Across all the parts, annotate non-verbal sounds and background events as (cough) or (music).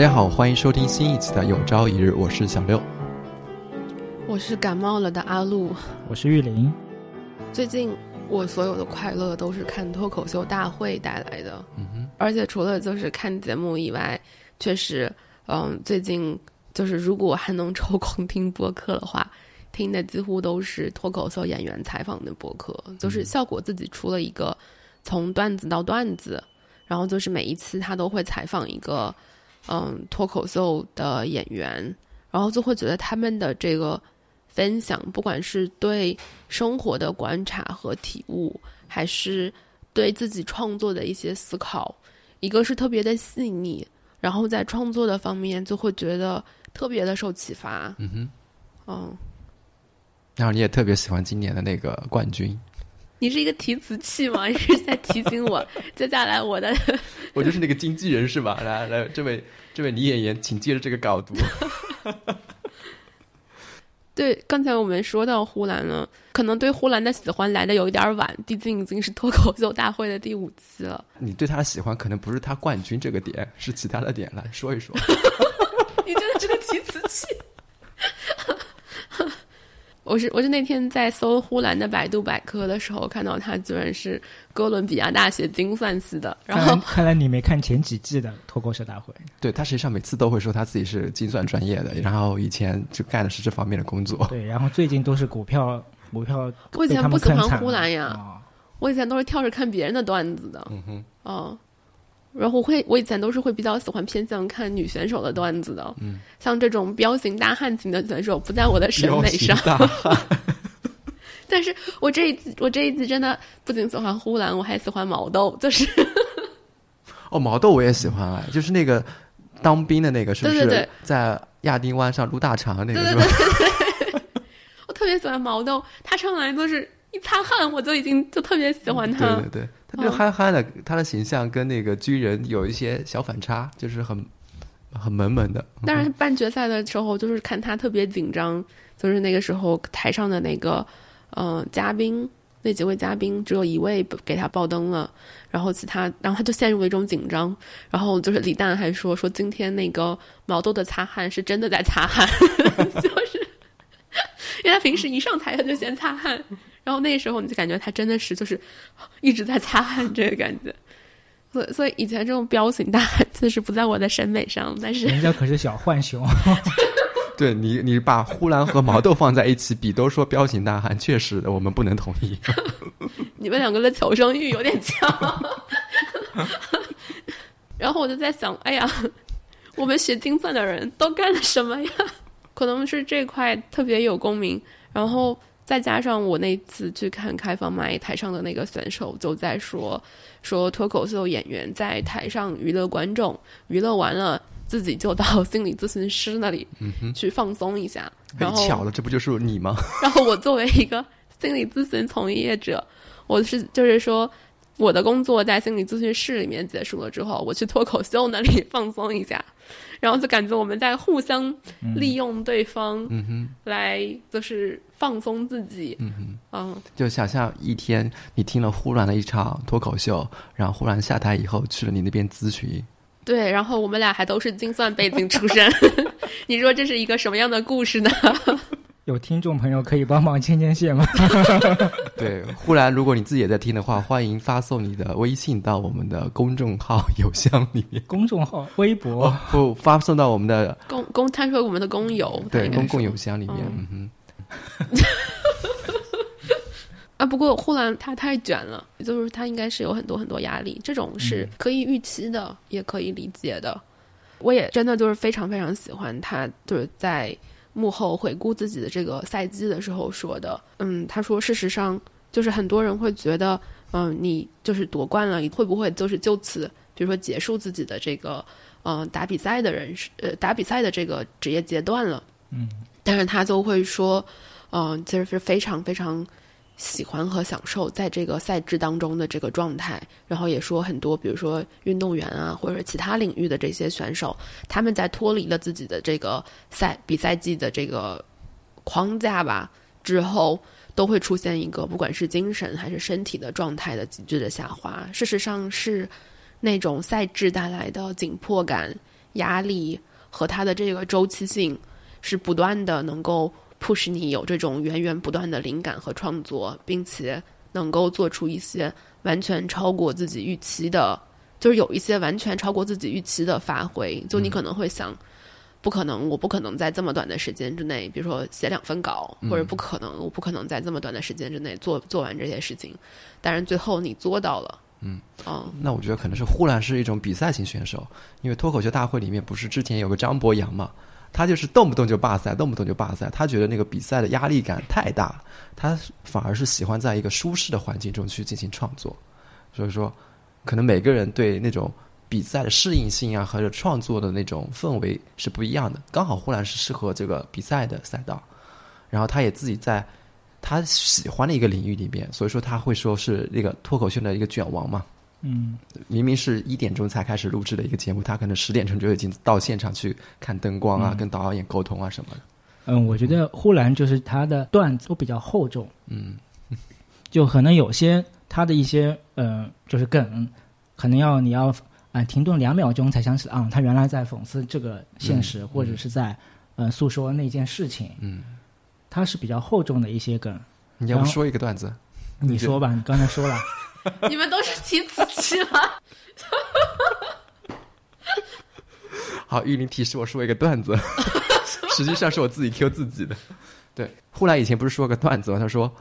大家好，欢迎收听新一期的《有朝一日》，我是小六，我是感冒了的阿露，我是玉林。最近我所有的快乐都是看脱口秀大会带来的，嗯哼，而且除了就是看节目以外，确实，嗯，最近就是如果还能抽空听播客的话，听的几乎都是脱口秀演员采访的播客，就是效果自己出了一个从段子到段子，然后就是每一次他都会采访一个。嗯，脱口秀的演员，然后就会觉得他们的这个分享，不管是对生活的观察和体悟，还是对自己创作的一些思考，一个是特别的细腻，然后在创作的方面就会觉得特别的受启发。嗯哼，嗯，然后你也特别喜欢今年的那个冠军。你是一个提词器吗？(laughs) 你是在提醒我，(laughs) 接下来我的，我就是那个经纪人是吧？来来，这位这位女演员，请接着这个稿读。(laughs) 对，刚才我们说到呼兰了，可能对呼兰的喜欢来的有一点晚，毕竟已经是脱口秀大会的第五期了。你对他的喜欢可能不是他冠军这个点，是其他的点，来说一说。你真的是个提词器。我是我是那天在搜呼兰的百度百科的时候，看到他居然是哥伦比亚大学精算系的。然后看来你没看前几季的脱口秀大会。对他实际上每次都会说他自己是精算专业的，然后以前就干的是这方面的工作。对，然后最近都是股票股票。我以前不喜欢呼兰呀，我以前都是跳着看别人的段子的。嗯哼，哦。然后会，我以前都是会比较喜欢偏向看女选手的段子的，嗯，像这种彪形大汉型的选手不在我的审美上。(laughs) 但是我这一次，我这一次真的不仅喜欢呼兰，我还喜欢毛豆，就是。(laughs) 哦，毛豆我也喜欢啊，就是那个当兵的那个，是不是在亚丁湾上撸大肠那个？对对对。(laughs) 我特别喜欢毛豆，他上来就是一擦汗，我就已经就特别喜欢他。对对对。他就憨憨的，他的形象跟那个军人有一些小反差，就是很很萌萌的。但是半决赛的时候，就是看他特别紧张，就是那个时候台上的那个嗯嘉宾，那几位嘉宾只有一位给他爆灯了，然后其他，然后他就陷入了一种紧张。然后就是李诞还说说今天那个毛豆的擦汗是真的在擦汗，(laughs) 就是 (laughs) 因为他平时一上台他就先擦汗。然后那时候你就感觉他真的是就是一直在擦汗这个感觉，所以所以以前这种彪形大汉确实不在我的审美上，但是人家可是小浣熊，(laughs) 对你你把呼兰和毛豆放在一起比，都说彪形大汉，确实我们不能同意。(laughs) 你们两个的求生欲有点强，(laughs) 然后我就在想，哎呀，我们学精算的人都干了什么呀？可能是这块特别有共鸣，然后。再加上我那次去看开放麦台上的那个选手就在说，说脱口秀演员在台上娱乐观众，娱乐完了自己就到心理咨询师那里去放松一下。然后巧了，这不就是你吗？(laughs) 然后我作为一个心理咨询从业者，我是就是说。我的工作在心理咨询室里面结束了之后，我去脱口秀那里 (laughs) 放松一下，然后就感觉我们在互相利用对方，嗯哼，来就是放松自己，嗯哼，嗯，就想象一天你听了忽然的一场脱口秀，然后忽然下台以后去了你那边咨询，对，然后我们俩还都是精算背景出身，(laughs) 你说这是一个什么样的故事呢？(laughs) 有听众朋友可以帮忙牵牵线吗？(laughs) 对，忽然如果你自己也在听的话，欢迎发送你的微信到我们的公众号邮箱里面。公众号、微博不发送到我们的公公，他说我们的公邮，对，公共邮箱里面。嗯哼。(laughs) 啊，不过呼兰他太卷了，就是他应该是有很多很多压力，这种是可以预期的，也可以理解的。我也真的就是非常非常喜欢他，就是在。幕后回顾自己的这个赛季的时候说的，嗯，他说，事实上就是很多人会觉得，嗯，你就是夺冠了，你会不会就是就此，比如说结束自己的这个，嗯，打比赛的人，呃，打比赛的这个职业阶段了，嗯，但是他就会说，嗯，其实是非常非常。喜欢和享受在这个赛制当中的这个状态，然后也说很多，比如说运动员啊，或者其他领域的这些选手，他们在脱离了自己的这个赛比赛季的这个框架吧之后，都会出现一个不管是精神还是身体的状态的急剧的下滑。事实上是那种赛制带来的紧迫感，压力和它的这个周期性，是不断的能够 push 你有这种源源不断的灵感和创作，并且能够做出一些完全超过自己预期的，就是有一些完全超过自己预期的发挥。就你可能会想，不可能，我不可能在这么短的时间之内，比如说写两份稿，或者不可能，我不可能在这么短的时间之内做做完这些事情。但是最后你做到了，嗯，哦，那我觉得可能是忽然是一种比赛型选手，因为脱口秀大会里面不是之前有个张博洋嘛，他就是动不动就罢赛，动不动就罢赛，他觉得那个比赛的压力感太大，他反而是喜欢在一个舒适的环境中去进行创作，所以说，可能每个人对那种比赛的适应性啊，和创作的那种氛围是不一样的。刚好呼兰是适合这个比赛的赛道，然后他也自己在他喜欢的一个领域里面，所以说他会说是那个脱口秀的一个卷王嘛。嗯，明明是一点钟才开始录制的一个节目，他可能十点钟就已经到现场去看灯光啊，嗯。跟导演沟通啊什么的。嗯，我觉得呼兰就是他的段子都比较厚重，嗯，就可能有些他的一些呃，就是梗，可能要你要啊、停顿两秒钟才想起啊、他原来在讽刺这个现实，嗯或者是在呃诉说那件事情，嗯，他是比较厚重的一些梗。你要不说一个段子？你说吧，你刚才说了，(laughs) (laughs) 你们都是提词器吗？(laughs) 好，玉林提示我说一个段子，(laughs) 实际上是我自己 Q 自己的。对，呼兰以前不是说个段子吗？他说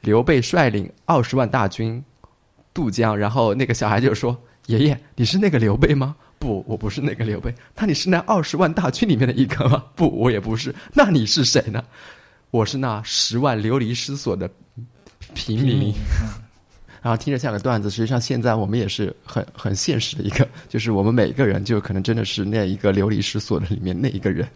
刘备率领二十万大军渡江，然后那个小孩就说：“爷爷，你是那个刘备吗？”不，我不是那个刘备。那你是那二十万大军里面的一个吗？不，我也不是。那你是谁呢？我是那十万流离失所的平民。平民，然后听着像个段子，实际上现在我们也是很很现实的一个，就是我们每个人就可能真的是那一个流离失所的里面那一个人。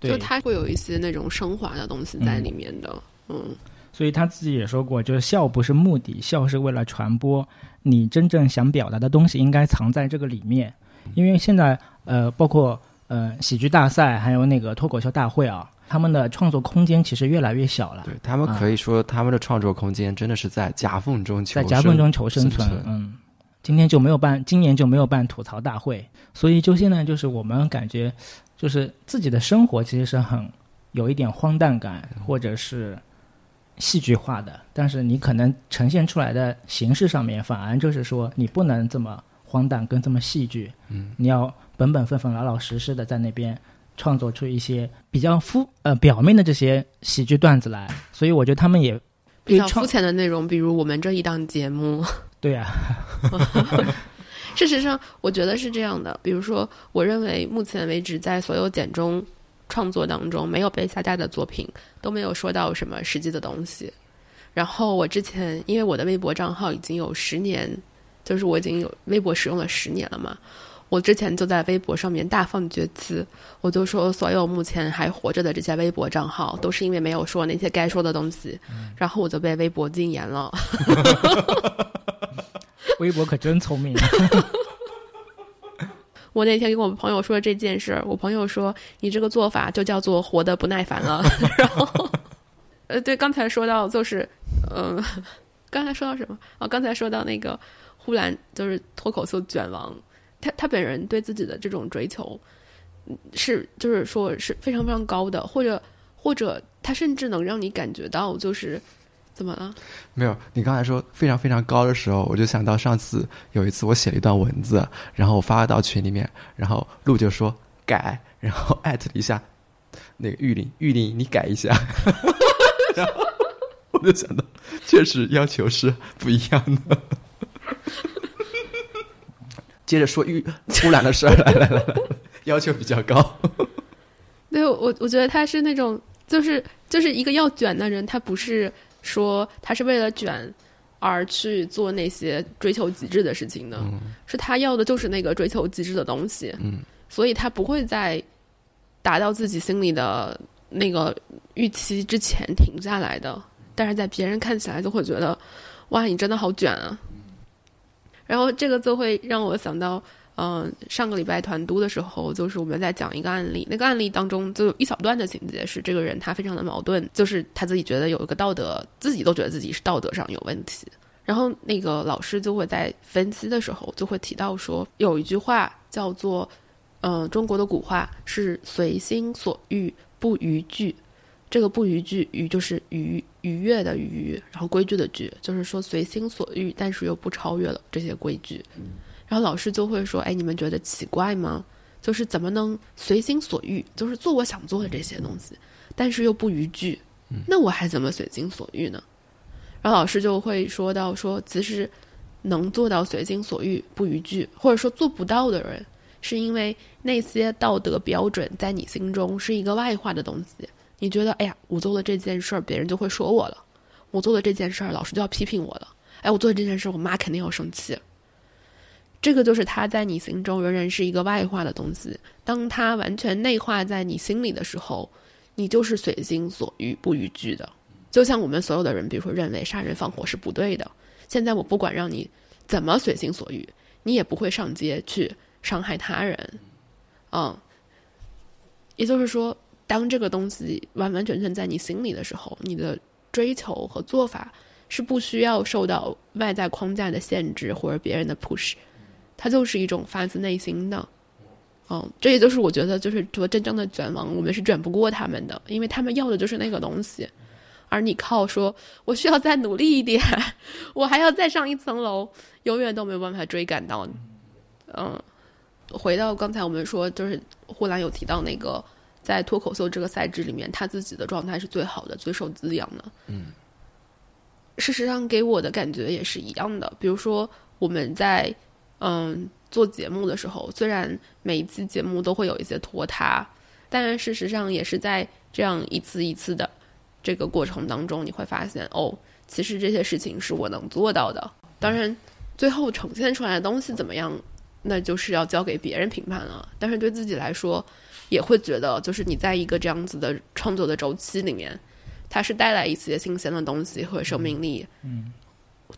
就他，会有一些那种升华的东西在里面的，嗯所以他自己也说过，就是笑不是目的，笑是为了传播你真正想表达的东西，应该藏在这个里面。因为现在呃，包括呃喜剧大赛，还有那个脱口秀大会啊，他们的创作空间其实越来越小了。对他们可以说，他们的创作空间真的是在夹缝中求在生夹缝中求生存。生存嗯，今天就没有办，今年就没有办吐槽大会，所以就现在就是我们感觉，就是自己的生活其实是很有一点荒诞感，或者是戏剧化的，但是你可能呈现出来的形式上面，反而就是说你不能这么荒诞跟这么戏剧，嗯，你要本本分分、老老实实的在那边。创作出一些比较肤呃表面的这些喜剧段子来，所以我觉得他们也比较肤浅的内容，比如我们这一档节目。(laughs) 对啊，(laughs) 事实上，我觉得是这样的。比如说，我认为目前为止在所有简中创作当中，没有被下架的作品都没有说到什么实际的东西。然后我之前因为我的微博账号已经有十年，就是我已经有微博使用了十年了嘛。我之前就在微博上面大放厥词，我就说所有目前还活着的这些微博账号，都是因为没有说那些该说的东西，然后我就被微博禁言了。(laughs) (laughs) 微博可真聪明。我那天跟我朋友说这件事儿，我朋友说你这个做法就叫做活得不耐烦了。(laughs) 然后，呃，对，刚才说到就是，嗯、刚才说到什么？哦，刚才说到那个呼兰就是脱口秀卷王，他他本人对自己的这种追求是就是说是非常非常高的，或者或者他甚至能让你感觉到就是怎么了？没有，你刚才说非常非常高的时候，我就想到上次有一次我写了一段文字，然后我发到群里面，然后陆就说改，然后艾特了一下那个玉林，玉林你改一下，(laughs) 然后我就想到，确实要求是不一样的。接着说欲突然的事儿，来 (laughs) 来来，要求比较高。对我，我觉得他是那种，就是就是一个要卷的人，他不是说他是为了卷而去做那些追求极致的事情的，是他要的就是那个追求极致的东西，嗯，所以他不会在达到自己心里的那个预期之前停下来的，但是在别人看起来就会觉得，哇，你真的好卷啊！然后这个就会让我想到，嗯、上个礼拜团督的时候，就是我们在讲一个案例，那个案例当中就有一小段的情节是这个人他非常的矛盾，就是他自己觉得有一个道德，自己都觉得自己是道德上有问题。然后那个老师就会在分析的时候就会提到说，有一句话叫做，嗯、中国的古话是随心所欲不逾矩。这个不逾矩，逾就是逾逾越的逾，然后规矩的矩，就是说随心所欲，但是又不超越了这些规矩。然后老师就会说：“哎，你们觉得奇怪吗？就是怎么能随心所欲，就是做我想做的这些东西，但是又不逾矩？那我还怎么随心所欲呢？”然后老师就会说到说，其实能做到随心所欲不逾矩，或者说做不到的人，是因为那些道德标准在你心中是一个外化的东西。你觉得，哎呀，我做了这件事儿，别人就会说我了；我做了这件事儿，老师就要批评我了。哎，我做了这件事儿，我妈肯定要生气。这个就是他在你心中仍然是一个外化的东西。当他完全内化在你心里的时候，你就是随心所欲不逾矩的。就像我们所有的人，比如说认为杀人放火是不对的，现在我不管让你怎么随心所欲，你也不会上街去伤害他人。嗯，也就是说。当这个东西完完全全在你心里的时候，你的追求和做法是不需要受到外在框架的限制或者别人的 push，它就是一种发自内心的。嗯，这也就是我觉得，就是说真正的卷王，我们是卷不过他们的，因为他们要的就是那个东西，而你靠说我需要再努力一点，(laughs) 我还要再上一层楼，永远都没有办法追赶到。嗯，回到刚才我们说，就是呼兰有提到那个。在脱口秀这个赛制里面，他自己的状态是最好的、最受滋养的。嗯，事实上给我的感觉也是一样的。比如说我们在嗯做节目的时候，虽然每一期节目都会有一些拖沓，但事实上也是在这样一次一次的这个过程当中，你会发现哦，其实这些事情是我能做到的。当然，最后呈现出来的东西怎么样，那就是要交给别人评判了。但是对自己来说，也会觉得，就是你在一个这样子的创作的周期里面，它是带来一些新鲜的东西和生命力，嗯，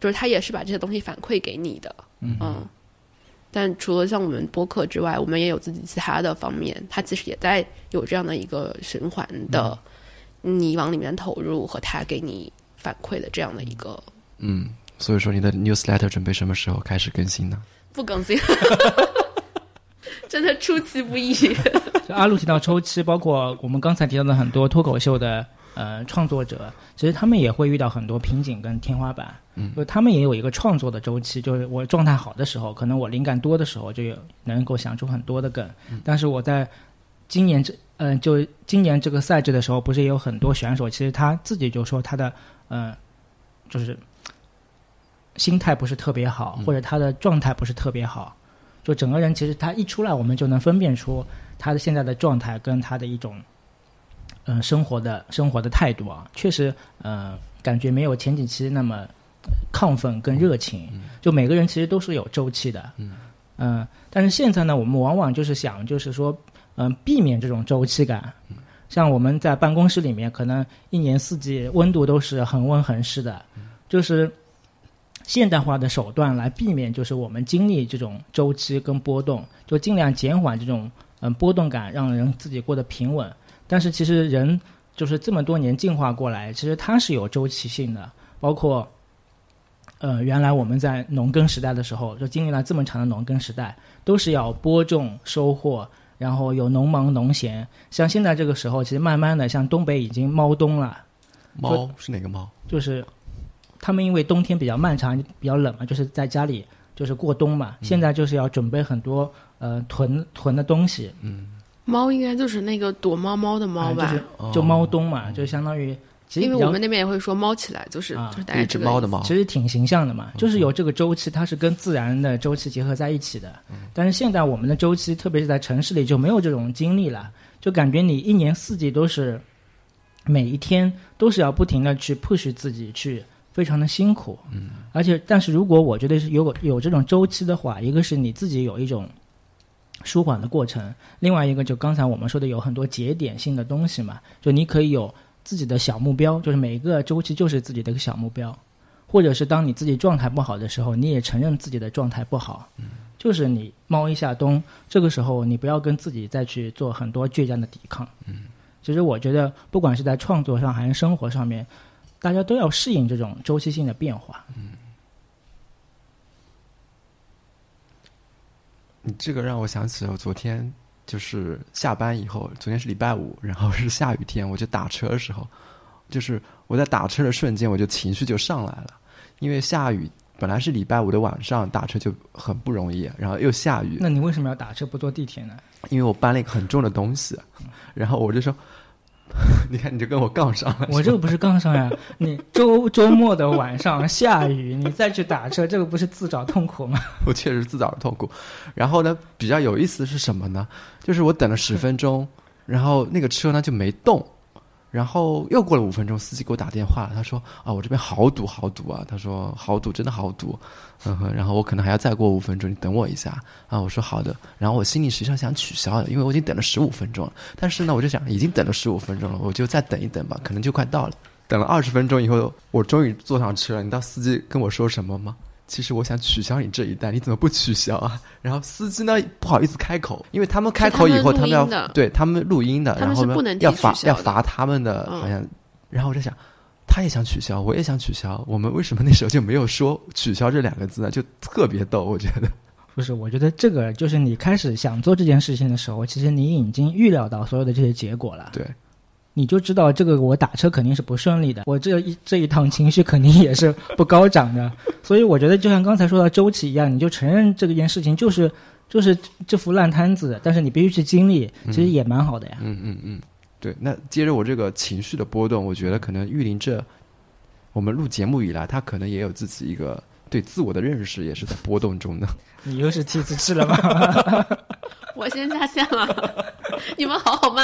就是它也是把这些东西反馈给你的，嗯，但除了像我们播客之外，我们也有自己其他的方面，它其实也在有这样的一个循环的，你往里面投入和它给你反馈的这样的一个，嗯，所以说你的 newsletter 准备什么时候开始更新呢？不更新。(laughs) (laughs) 真的出其不意。(laughs) 就阿路提到抽期，包括我们刚才提到的很多脱口秀的呃创作者，其实他们也会遇到很多瓶颈跟天花板。嗯，就他们也有一个创作的周期，就是我状态好的时候，可能我灵感多的时候，就有能够想出很多的梗。但是我在今年这嗯，就今年这个赛制的时候，不是也有很多选手，其实他自己就说他的嗯，就是心态不是特别好，或者他的状态不是特别好。就整个人其实他一出来，我们就能分辨出他的现在的状态跟他的一种，嗯，生活的生活的态度啊，确实，呃，感觉没有前几期那么亢奋跟热情。就每个人其实都是有周期的，嗯，但是现在呢，我们往往就是想，就是说，嗯，避免这种周期感。像我们在办公室里面，可能一年四季温度都是恒温恒湿的，就是。现代化的手段来避免，就是我们经历这种周期跟波动，就尽量减缓这种嗯波动感，让人自己过得平稳。但是其实人就是这么多年进化过来，其实它是有周期性的。包括呃原来我们在农耕时代的时候，就经历了这么长的农耕时代，都是要播种收获，然后有农忙农闲。像现在这个时候，其实慢慢的，像东北已经猫冬了。猫是哪个猫？就是。他们因为冬天比较漫长，比较冷嘛，就是在家里就是过冬嘛。现在就是要准备很多呃囤囤的东西。嗯，猫应该就是那个躲猫猫的猫吧？就是就猫冬嘛，就相当于。因为我们那边也会说猫起来，就是就是带一只猫的猫，其实挺形象的嘛。就是有这个周期，它是跟自然的周期结合在一起的。但是现在我们的周期，特别是在城市里就没有这种经历了，就感觉你一年四季都是每一天都是要不停的去 push 自己去。非常的辛苦，嗯，而且，但是如果我觉得是有有这种周期的话，一个是你自己有一种舒缓的过程，另外一个就刚才我们说的有很多节点性的东西嘛，就你可以有自己的小目标，就是每一个周期就是自己的一个小目标，或者是当你自己状态不好的时候，你也承认自己的状态不好，嗯，就是你猫一下冬，这个时候你不要跟自己再去做很多倔强的抵抗，嗯，其实我觉得不管是在创作上还是生活上面。大家都要适应这种周期性的变化。嗯，你这个让我想起了昨天就是下班以后，昨天是礼拜五，然后是下雨天，我就打车的时候，就是我在打车的瞬间，我就情绪就上来了，因为下雨，本来是礼拜五的晚上打车就很不容易，然后又下雨，那你为什么要打车不坐地铁呢？因为我搬了一个很重的东西，然后我就说，(laughs) 你看你就跟我杠上了，我这个不是杠上呀，(laughs) 你周周末的晚上下雨，你再去打车，这个不是自找痛苦吗？(laughs) 我确实自找的痛苦。然后呢，比较有意思的是什么呢？就是我等了十分钟，然后那个车呢就没动。然后又过了五分钟，司机给我打电话了，他说：“啊，我这边好堵，好堵啊！”他说：“好堵，真的好堵。”嗯哼，然后我可能还要再过五分钟，你等我一下啊！我说好的。然后我心里实际上想取消的，因为我已经等了十五分钟了。但是呢，我就想已经等了十五分钟了，我就再等一等吧，可能就快到了。等了二十分钟以后，我终于坐上车了。你知道司机跟我说什么吗？其实我想取消你这一单，你怎么不取消啊？(laughs) 然后司机呢不好意思开口，因为他们开口以后，他们要对他们录音的，然后要罚要罚他们的，好像。然后我在想，他也想取消，我也想取消，我们为什么那时候就没有说取消这两个字呢？就特别逗，我觉得。不是，我觉得这个就是你开始想做这件事情的时候，其实你已经预料到所有的这些结果了。对。你就知道这个我打车肯定是不顺利的，我这一这一趟情绪肯定也是不高涨的，(laughs) 所以我觉得就像刚才说到周期一样，你就承认这件事情就是就是这副烂摊子，但是你必须去经历，其实也蛮好的呀。嗯嗯嗯，对。那接着我这个情绪的波动，我觉得可能玉林这我们录节目以来，他可能也有自己一个对自我的认识，也是在波动中的。(laughs) 你又是提词器了吗？(laughs) 我先下线了，你们好好骂。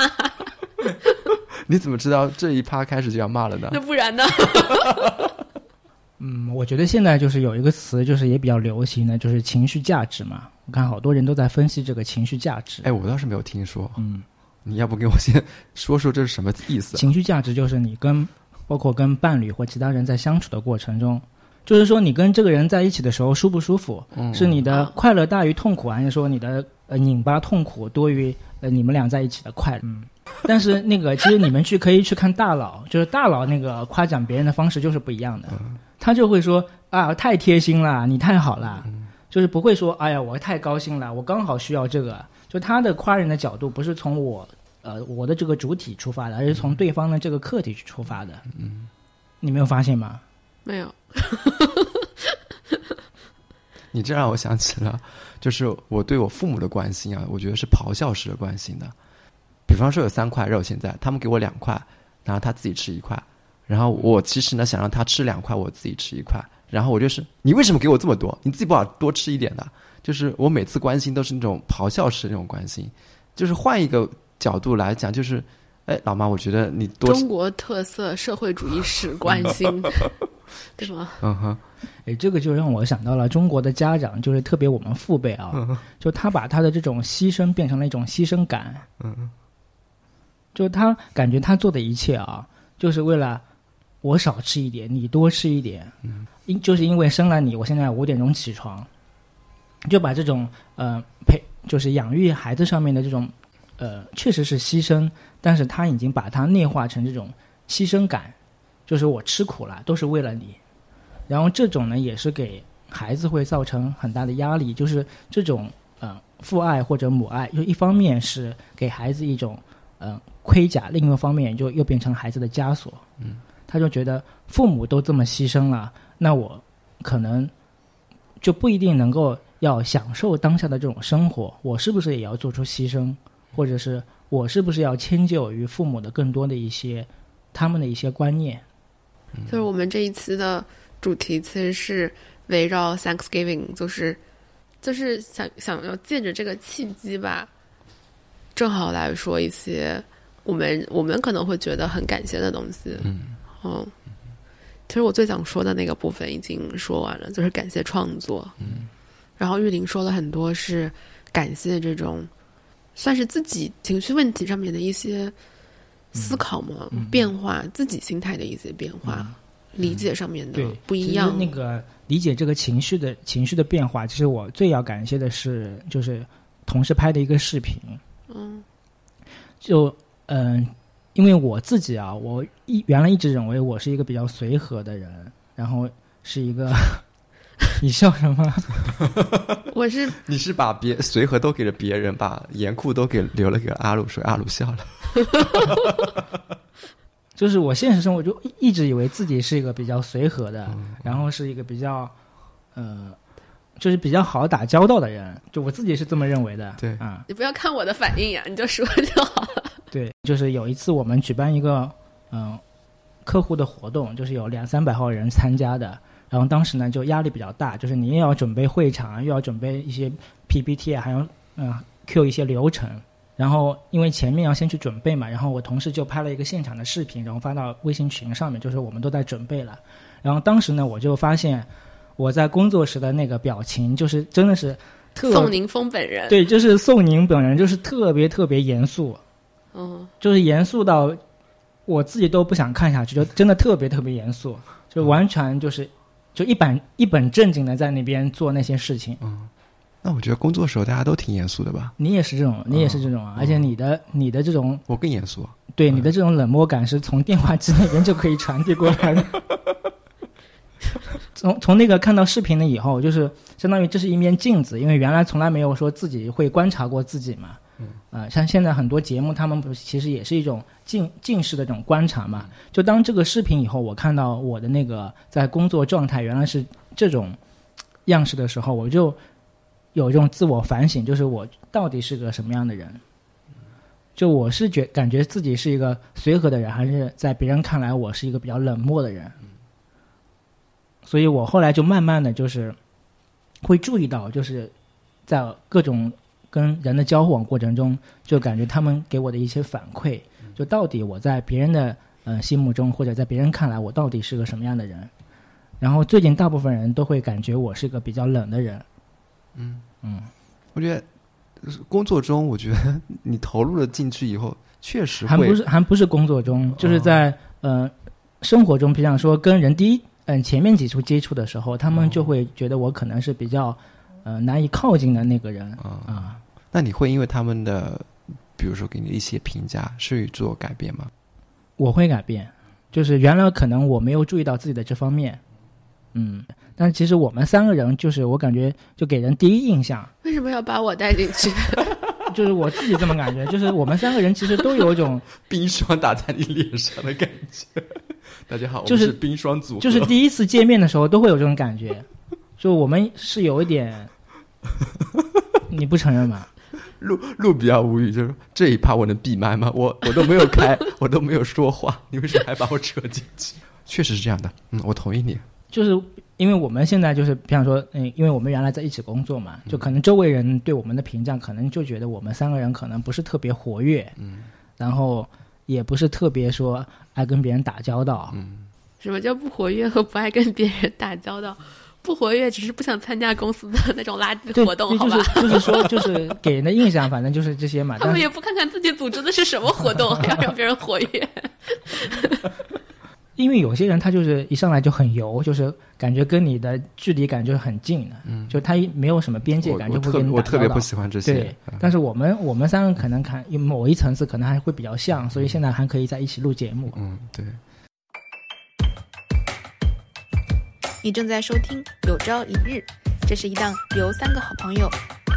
你怎么知道这一趴开始就要骂了呢？那不然呢？(laughs) 嗯，我觉得现在就是有一个词，就是也比较流行的，就是情绪价值嘛。我看好多人都在分析这个情绪价值。哎，我倒是没有听说。嗯，你要不给我先 (laughs) 说说这是什么意思？情绪价值就是你跟包括跟伴侣或其他人在相处的过程中，就是说你跟这个人在一起的时候舒不舒服？嗯，是你的快乐大于痛苦，还是说你的呃拧巴痛苦多于呃你们俩在一起的快乐？嗯。但是那个，其实你们去可以去看大佬，(laughs) 就是大佬那个夸奖别人的方式就是不一样的。他就会说啊，太贴心了，你太好了，就是不会说哎呀，我太高兴了，我刚好需要这个。就他的夸人的角度不是从我呃我的这个主体出发的，而是从对方的这个客体去出发的。嗯，你没有发现吗？没有。(laughs) 你这让我想起了，就是我对我父母的关心啊，我觉得是咆哮式的关心的。比方说有三块肉，现在他们给我两块，然后他自己吃一块，然后我其实呢想让他吃两块，我自己吃一块，然后我就是你为什么给我这么多？你自己不好多吃一点的？就是我每次关心都是那种咆哮式那种关心，就是换一个角度来讲，就是哎，老妈，我觉得你多中国特色社会主义史关心，对吗？嗯哼，哎，这个就让我想到了中国的家长，就是特别我们父辈啊，就他把他的这种牺牲变成了一种牺牲感，嗯。就他感觉他做的一切啊，就是为了我少吃一点，你多吃一点。嗯，因就是因为生了你，我现在五点钟起床，就把这种呃陪就是养育孩子上面的这种呃确实是牺牲，但是他已经把它内化成这种牺牲感，就是我吃苦了都是为了你。然后这种呢也是给孩子会造成很大的压力，就是这种呃父爱或者母爱，就一方面是给孩子一种嗯。盔甲，另一个方面就又变成孩子的枷锁。嗯，他就觉得父母都这么牺牲了，那我可能就不一定能够要享受当下的这种生活。我是不是也要做出牺牲，或者是我是不是要迁就于父母的更多的一些他们的一些观念？就是我们这一次的主题其实是围绕 Thanksgiving，就是就是想想要借着这个契机吧，正好来说一些。我们我们可能会觉得很感谢的东西，嗯，哦，其实我最想说的那个部分已经说完了，就是感谢创作，嗯，然后玉林说了很多是感谢这种算是自己情绪问题上面的一些思考嘛，变化自己心态的一些变化，理解上面的不一样。那个理解这个情绪的情绪的变化，其实我最要感谢的是，就是同事拍的一个视频，嗯，就。嗯，因为我自己啊，我一原来一直认为我是一个比较随和的人，然后是一个 (laughs) 你笑什么？(laughs) 我是 (laughs) 你是把别随和都给了别人，把严酷都给留了给阿鲁，所以阿鲁笑了。就是我现实生活就一直以为自己是一个比较随和的，然后是一个比较，呃，就是比较好打交道的人，就我自己是这么认为的。对啊，你不要看我的反应呀，你就说就好了。(laughs) 对，就是有一次我们举办一个嗯、客户的活动，就是有两三百号人参加的，然后当时呢就压力比较大，就是你又要准备会场，又要准备一些 PPT，还要嗯、Q 一些流程。然后因为前面要先去准备嘛，然后我同事就拍了一个现场的视频，然后发到微信群上面，就是我们都在准备了。然后当时呢，我就发现我在工作时的那个表情，就是真的是特宋宁峰本人，对，就是宋宁本人就是特别特别严肃，嗯，就是严肃到我自己都不想看下去，就真的特别特别严肃，就完全就是就一本一本正经的在那边做那些事情。嗯那我觉得工作时候大家都挺严肃的吧？你也是这种，你也是这种啊，而且你的你的这种我更严肃。对你的这种冷漠感是从电话机那边就可以传递过来的。(laughs) (laughs) 从从那个看到视频了以后，就是相当于这是一面镜子，因为原来从来没有说自己会观察过自己嘛。嗯。啊、像现在很多节目，他们不是其实也是一种近近视的这种观察嘛。就当这个视频以后，我看到我的那个在工作状态原来是这种样式的时候，我就有一种自我反省，就是我到底是个什么样的人。就我是觉感觉自己是一个随和的人，还是在别人看来我是一个比较冷漠的人？所以我后来就慢慢的就是会注意到，就是在各种跟人的交往过程中，就感觉他们给我的一些反馈，就到底我在别人的呃心目中，或者在别人看来，我到底是个什么样的人？然后最近大部分人都会感觉我是个比较冷的人。嗯嗯我觉得工作中，我觉得你投入了进去以后，确实还不是还不是工作中，就是在、呃生活中，比方说跟人第一嗯、前面几处接触的时候，他们就会觉得我可能是比较呃难以靠近的那个人啊。那你会因为他们的，比如说给你一些评价，是做改变吗？我会改变，就是原来可能我没有注意到自己的这方面，嗯，但是其实我们三个人，就是我感觉就给人第一印象，为什么要把我带进去？(laughs) 就是我自己这么感觉，就是我们三个人其实都有一种，(laughs) 冰霜打在你脸上的感觉。(laughs) 大家好，就是我们是冰霜组合，就是第一次见面的时候都会有这种感觉，就我们是有一点，(laughs) 你不承认吗？路路比较无语，就是这一趴我能闭麦吗？我我都没有开，我都没有说话，你为什么还把我扯进去？确实是这样的，嗯，我同意你。就是因为我们现在就是，比方说，嗯，因为我们原来在一起工作嘛，就可能周围人对我们的评价，可能就觉得我们三个人可能不是特别活跃，嗯，然后也不是特别说爱跟别人打交道，嗯，什么叫不活跃和不爱跟别人打交道？不活跃只是不想参加公司的那种垃圾，活动，对好吧？就是就是说，就是给人的印象，反正就是这些嘛。他们也不看看自己组织的是什么活动，(laughs) 还要让别人活跃。因为有些人他就是一上来就很油，就是感觉跟你的距离感就是很近的，嗯，就他没有什么边界感，就会跟你打我特别不喜欢这些。对嗯，但是我们我们三个可能看某一层次可能还会比较像，所以现在还可以在一起录节目。嗯，对。你正在收听《有朝一日》，这是一档由三个好朋友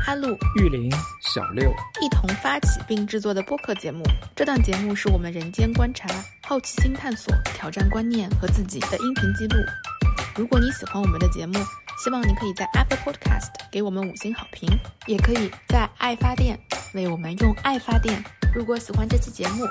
阿路、玉林，小六，一同发起并制作的播客节目。这档节目是我们人间观察、好奇心探索、挑战观念和自己的音频记录。如果你喜欢我们的节目，希望你可以在 Apple Podcast 给我们五星好评，也可以在爱发电为我们用爱发电。如果喜欢这期节目，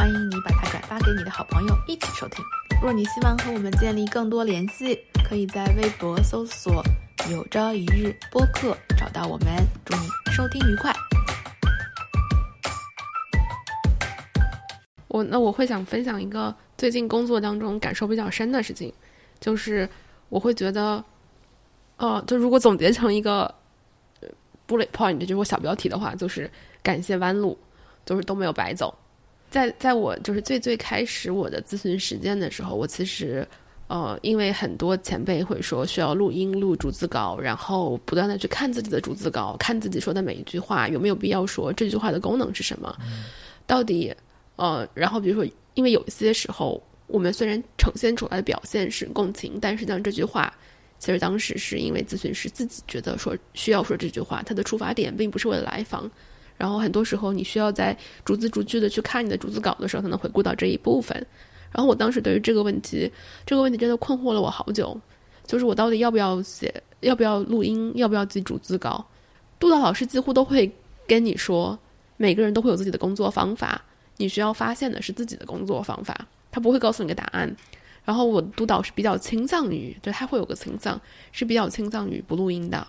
欢迎你把它转发给你的好朋友一起收听。若你希望和我们建立更多联系，可以在微博搜索“有朝一日播客”找到我们。祝你收听愉快！我那我会想分享一个最近工作当中感受比较深的事情，就是我会觉得，呃，就如果总结成一个 bullet point，就是我小标题的话，就是感谢弯路，就是都没有白走。在在我就是最最开始我的咨询实践的时候，我其实呃，因为很多前辈会说需要录音录逐字稿，然后不断的去看自己的逐字稿，看自己说的每一句话有没有必要说，这句话的功能是什么，到底呃，然后比如说，因为有一些时候我们虽然呈现出来的表现是共情，但实际上这句话其实当时是因为咨询师自己觉得说需要说这句话，他的出发点并不是为了来访。然后很多时候你需要在逐字逐句的去看你的逐字稿的时候，才能回顾到这一部分。然后我当时对于这个问题，这个问题真的困惑了我好久，就是我到底要不要写，要不要录音，要不要记逐字稿？督导老师几乎都会跟你说，每个人都会有自己的工作方法，你需要发现的是自己的工作方法，他不会告诉你个答案。然后我督导是比较倾向于，对他会有个倾向，是比较倾向于不录音的，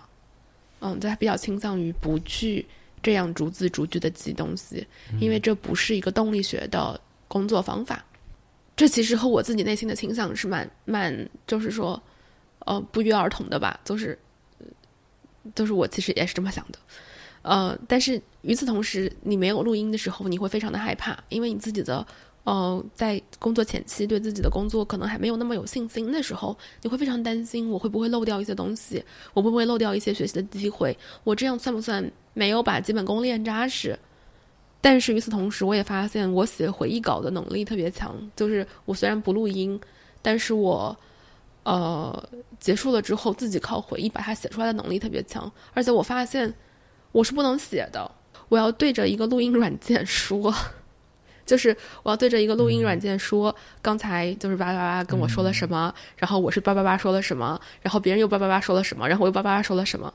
嗯，对他比较倾向于不去这样逐字逐句的记东西，因为这不是一个动力学的工作方法。这其实和我自己内心的倾向是蛮蛮，就是说，呃，不约而同的吧，就是，就是我其实也是这么想的，呃，但是与此同时，你没有录音的时候，你会非常的害怕，因为你自己的。呃，在工作前期对自己的工作可能还没有那么有信心的时候，你会非常担心我会不会漏掉一些东西，我会不会漏掉一些学习的机会，我这样算不算没有把基本功练扎实？但是与此同时，我也发现我写回忆稿的能力特别强，就是我虽然不录音，但是我呃结束了之后自己靠回忆把它写出来的能力特别强，而且我发现我是不能写的，我要对着一个录音软件说。就是我要对着一个录音软件说，刚才就是叭叭叭跟我说了什么，然后我是叭叭叭说了什么，然后别人又叭叭叭说了什么，然后我又叭叭叭说了什么，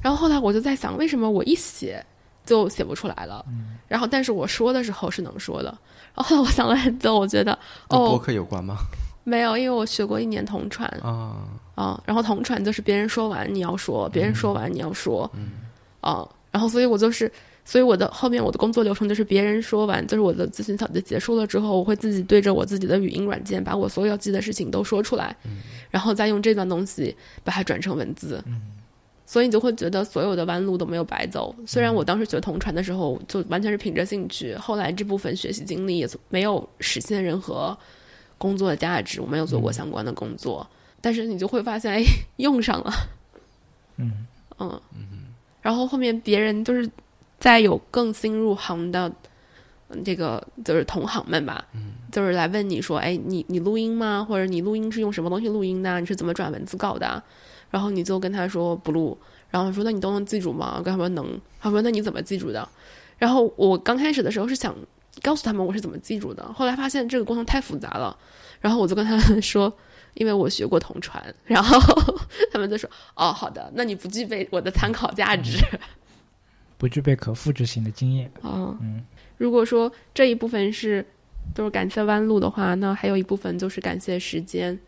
然后后来我就在想，为什么我一写就写不出来了？然后但是我说的时候是能说的。然后后来我想了很久，我觉得哦，博客有关吗？没有，因为我学过一年同传。啊。啊，然后同传就是别人说完你要说，别人说完你要说，嗯。啊，然后所以我就是。所以我的后面我的工作流程就是别人说完，就是我的咨询小结结束了之后，我会自己对着我自己的语音软件，把我所有要记的事情都说出来，然后再用这段东西把它转成文字。所以你就会觉得所有的弯路都没有白走。虽然我当时学同传的时候就完全是凭着兴趣，后来这部分学习经历也没有实现任何工作的价值，我没有做过相关的工作，但是你就会发现，哎，(laughs) 用上了。嗯嗯然后后面别人就是。再有更新入行的，这个就是同行们吧，就是来问你说：“哎，你你录音吗？或者你录音是用什么东西录音的？你是怎么转文字稿的？”然后你就跟他说不录，然后说：“那你都能记住吗？”跟他说能。他说：“那你怎么记住的？”然后我刚开始的时候是想告诉他们我是怎么记住的，后来发现这个过程太复杂了，然后我就跟他们 (laughs) 说：“因为我学过同传。”然后 (laughs) 他们就说：“哦，好的，那你不具备我的参考价值。(laughs) ”不具备可复制性的经验。嗯嗯，如果说这一部分是都是感谢弯路的话，那还有一部分就是感谢时间，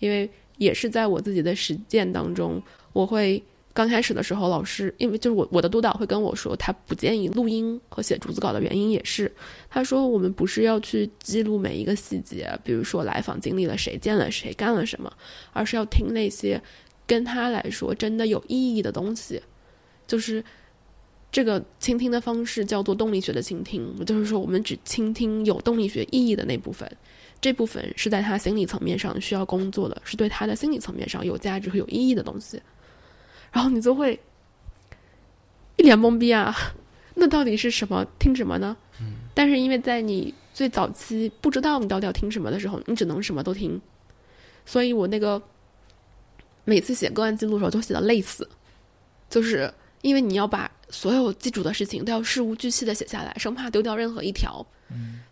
因为也是在我自己的实践当中，我会刚开始的时候，老师因为就是我我的督导会跟我说，他不建议录音和写逐字稿的原因也是，他说我们不是要去记录每一个细节，比如说来访经历了谁，见了谁，干了什么，而是要听那些跟他来说真的有意义的东西，就是。这个倾听的方式叫做动力学的倾听，就是说我们只倾听有动力学意义的那部分，这部分是在他心理层面上需要工作的，是对他的心理层面上有价值和有意义的东西。然后你就会一脸懵逼啊，(laughs) 那到底是什么？听什么呢？但是因为在你最早期不知道你到底要听什么的时候，你只能什么都听。所以我那个每次写个案记录的时候，都写的累死，就是因为你要把。所有记住的事情都要事无巨细的写下来，生怕丢掉任何一条。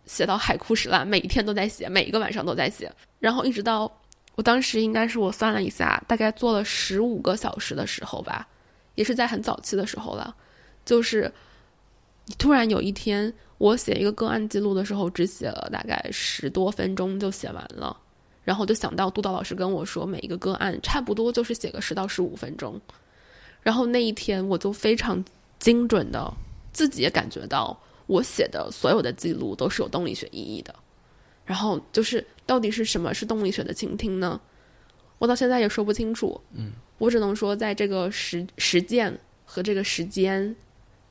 写到海枯石烂，每一天都在写，每一个晚上都在写。然后一直到我当时应该是我算了一下，大概做了十五个小时的时候吧，也是在很早期的时候了。就是突然有一天，我写一个个案记录的时候，只写了大概十多分钟就写完了。然后就想到督导老师跟我说，每一个个案差不多就是写个十到十五分钟。然后那一天我就非常。精准的，自己也感觉到我写的所有的记录都是有动力学意义的。然后就是到底是什么是动力学的倾听呢？我到现在也说不清楚。嗯，我只能说，在这个实实践和这个时间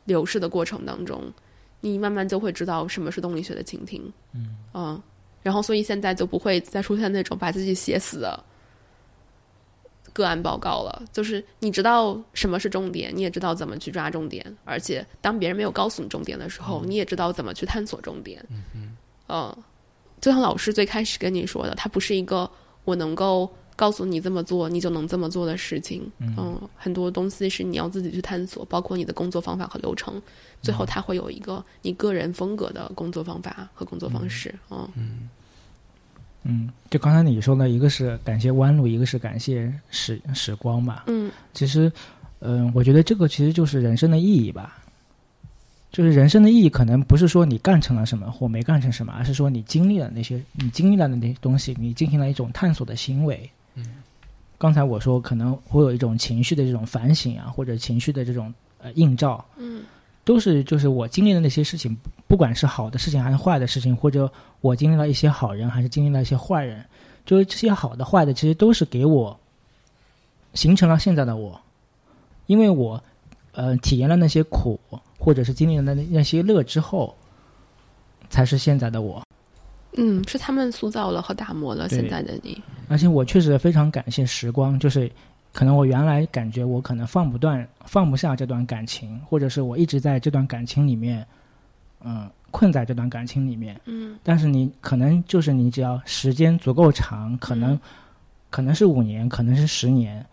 流逝的过程当中，你慢慢就会知道什么是动力学的倾听。嗯嗯，然后所以现在就不会再出现那种把自己写死的。个案报告了，就是你知道什么是重点，你也知道怎么去抓重点，而且当别人没有告诉你重点的时候，你也知道怎么去探索重点。嗯嗯，就像老师最开始跟你说的，它不是一个我能够告诉你这么做你就能这么做的事情。嗯很多东西是你要自己去探索，包括你的工作方法和流程。最后，它会有一个你个人风格的工作方法和工作方式。嗯嗯，就刚才你说的，一个是感谢弯路，一个是感谢时时光嘛。嗯其实，嗯、我觉得这个其实就是人生的意义吧。就是人生的意义，可能不是说你干成了什么或没干成什么，而是说你经历了那些，你经历了的那些东西，你进行了一种探索的行为。嗯，刚才我说可能会有一种情绪的这种反省啊，或者情绪的这种呃映照，嗯都是就是我经历的那些事情，不管是好的事情还是坏的事情，或者我经历了一些好人，还是经历了一些坏人，就是这些好的坏的，其实都是给我形成了现在的我，因为我呃体验了那些苦，或者是经历了那那些乐之后，才是现在的我。嗯，是他们塑造了和打磨了现在的你。而且我确实非常感谢时光，就是可能我原来感觉我可能放不断、放不下这段感情，或者是我一直在这段感情里面，嗯、困在这段感情里面。嗯但是你可能就是你只要时间足够长，可能、嗯可能是五年，可能是十年，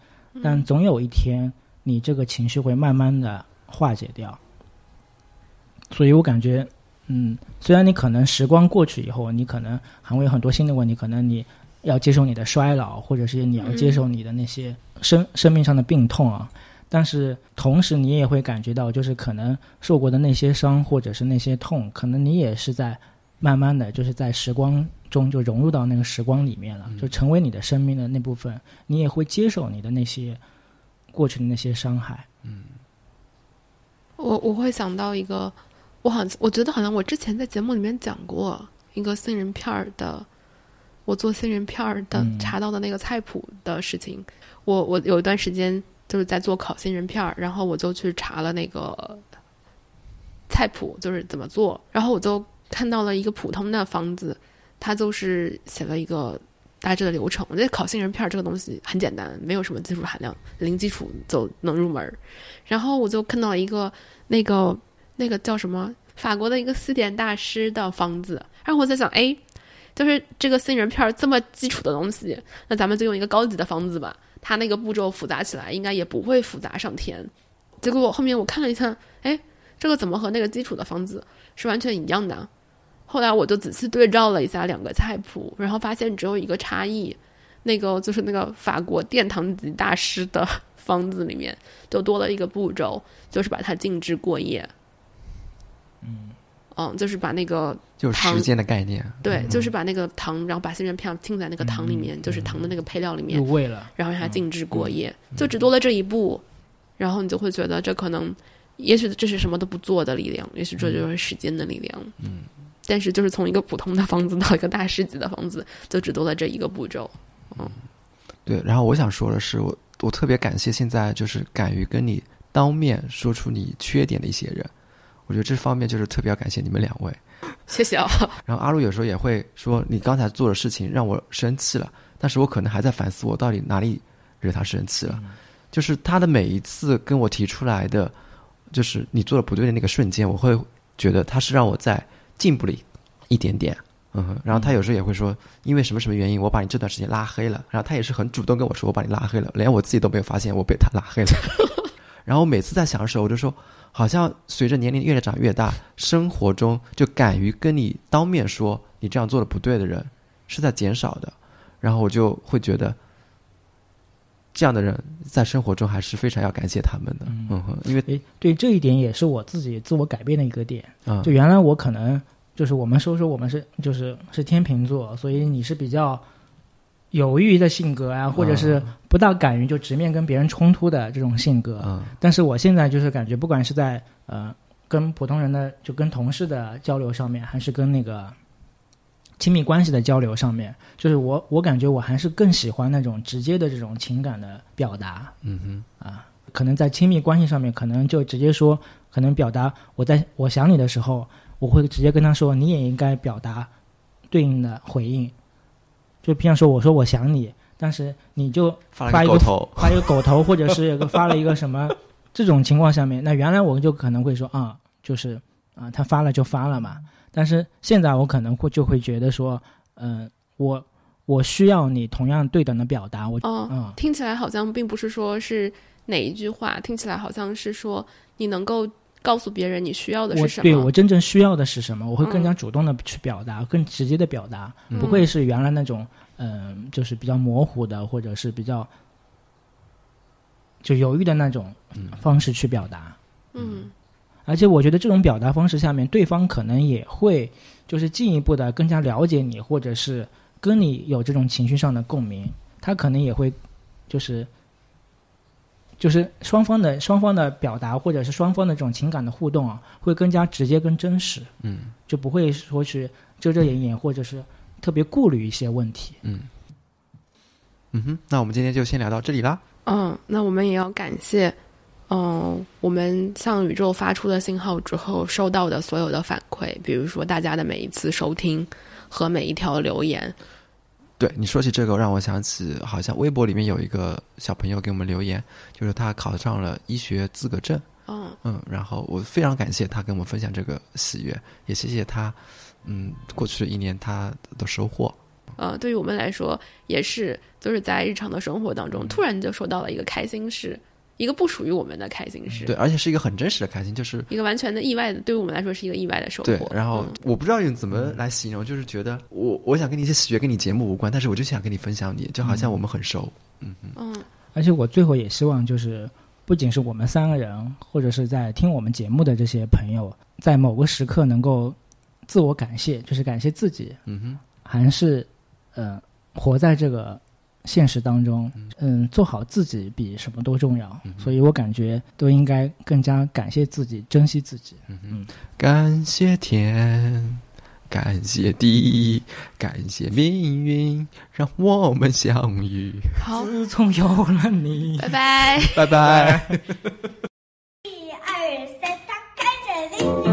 但总有一天你这个情绪会慢慢的化解掉。所以我感觉，嗯，虽然你可能时光过去以后，你可能还会有很多新的问题，可能你要接受你的衰老，或者是你要接受你的那些生、生命上的病痛啊。但是同时，你也会感觉到，就是可能受过的那些伤，或者是那些痛，可能你也是在慢慢的就是在时光中就融入到那个时光里面了，就成为你的生命的那部分。你也会接受你的那些过去的那些伤害。嗯我我会想到一个，我好像我觉得好像我之前在节目里面讲过一个杏仁片儿的，我做杏仁片儿的嗯查到的那个菜谱的事情。我我有一段时间就是在做烤杏仁片儿，然后我就去查了那个菜谱，就是怎么做，然后我就看到了一个普通的方子，它就是写了一个大致的流程。我觉得烤杏仁片儿这个东西很简单，没有什么技术含量，零基础就能入门。然后我就看到一个那个那个叫什么法国的一个西点大师的方子，然后我在想，哎，就是这个杏仁片儿这么基础的东西，那咱们就用一个高级的方子吧，它那个步骤复杂起来应该也不会复杂上天。结果我后面我看了一下，哎，这个怎么和那个基础的方子是完全一样的？后来我就仔细对照了一下两个菜谱，然后发现只有一个差异，那个就是那个法国殿堂级大师的 (laughs) 方子里面就多了一个步骤，就是把它静置过夜。嗯，就是把那个就是时间的概念。对，就是把那个糖，然后把杏仁片浸在那个糖里面，就是糖的那个配料里面，入味了，然后让它静置过夜，就只多了这一步，然后你就会觉得这可能，也许这是什么都不做的力量，也许这就是时间的力量。嗯，但是就是从一个普通的房子到一个大师级的房子，就只多了这一个步骤。嗯。对，然后我想说的是，我我特别感谢现在就是敢于跟你当面说出你缺点的一些人，我觉得这方面就是特别要感谢你们两位。(laughs) 谢谢啊。然后阿路有时候也会说，你刚才做的事情让我生气了，但是我可能还在反思我到底哪里惹他生气了。就是他的每一次跟我提出来的，就是你做的不对的那个瞬间，我会觉得他是让我在进步了一一点点。嗯哼，然后他有时候也会说，因为什么什么原因，我把你这段时间拉黑了。然后他也是很主动跟我说，我把你拉黑了，连我自己都没有发现我被他拉黑了。(laughs) 然后每次在想的时候，我就说，好像随着年龄越长越大，生活中就敢于跟你当面说你这样做的不对的人是在减少的。然后我就会觉得，这样的人在生活中还是非常要感谢他们的。嗯哼，因为诶，对这一点也是我自己自我改变的一个点。啊就原来我可能就是我们说说我们是就是是天秤座，所以你是比较犹豫的性格啊，或者是不大敢于就直面跟别人冲突的这种性格。嗯但是我现在就是感觉，不管是在呃跟普通人的就跟同事的交流上面，还是跟那个亲密关系的交流上面，就是我我感觉我还是更喜欢那种直接的这种情感的表达。嗯哼啊，可能在亲密关系上面，可能就直接说，可能表达我在我想你的时候，我会直接跟他说，你也应该表达对应的回应。就比方说，我说我想你，但是你就发一个个狗头，(laughs) 发一个狗头，或者是有个发了一个什么 (laughs) 这种情况下面，那原来我就可能会说啊，就是啊，他发了就发了嘛。但是现在我可能会就会觉得说，嗯、我我需要你同样对等的表达。我哦，嗯，听起来好像并不是说是哪一句话，听起来好像是说你能够告诉别人你需要的是什么。对我真正需要的是什么，我会更加嗯主动的去表达，更直接的表达，嗯不会是原来那种嗯、就是比较模糊的，或者是比较就犹豫的那种嗯方式去表达。嗯而且我觉得这种表达方式下面，对方可能也会就是进一步的更加了解你，或者是跟你有这种情绪上的共鸣，他可能也会就是就是双方的双方的表达，或者是双方的这种情感的互动啊，会更加直接跟真实，嗯就不会说是遮遮掩掩，或者是特别顾虑一些问题。嗯嗯哼，那我们今天就先聊到这里啦。嗯，那我们也要感谢，嗯，我们向宇宙发出的信号之后收到的所有的反馈，比如说大家的每一次收听和每一条留言。对你说起这个，让我想起好像微博里面有一个小朋友给我们留言，就是他考上了医学资格证。嗯嗯，然后我非常感谢他跟我们分享这个喜悦，也谢谢他，嗯，过去的一年他的收获。呃，对于我们来说也是，就是在日常的生活当中，突然就收到了一个开心事，一个不属于我们的开心事，对，而且是一个很真实的开心，就是一个完全的意外的，对于我们来说是一个意外的收获。对。然后嗯我不知道用怎么来形容，就是觉得我我想跟你一些喜悦跟你节目无关，但是我就想跟你分享你，就好像我们很熟。嗯嗯嗯而且我最后也希望，就是不仅是我们三个人，或者是在听我们节目的这些朋友，在某个时刻能够自我感谢，就是感谢自己，嗯哼，还是呃活在这个现实当中，嗯，做好自己比什么都重要，所以我感觉都应该更加感谢自己，珍惜自己。嗯嗯。感谢天，感谢地，感谢命运让我们相遇。好自从有了你。拜拜拜拜。(laughs) 一二三，打开这里。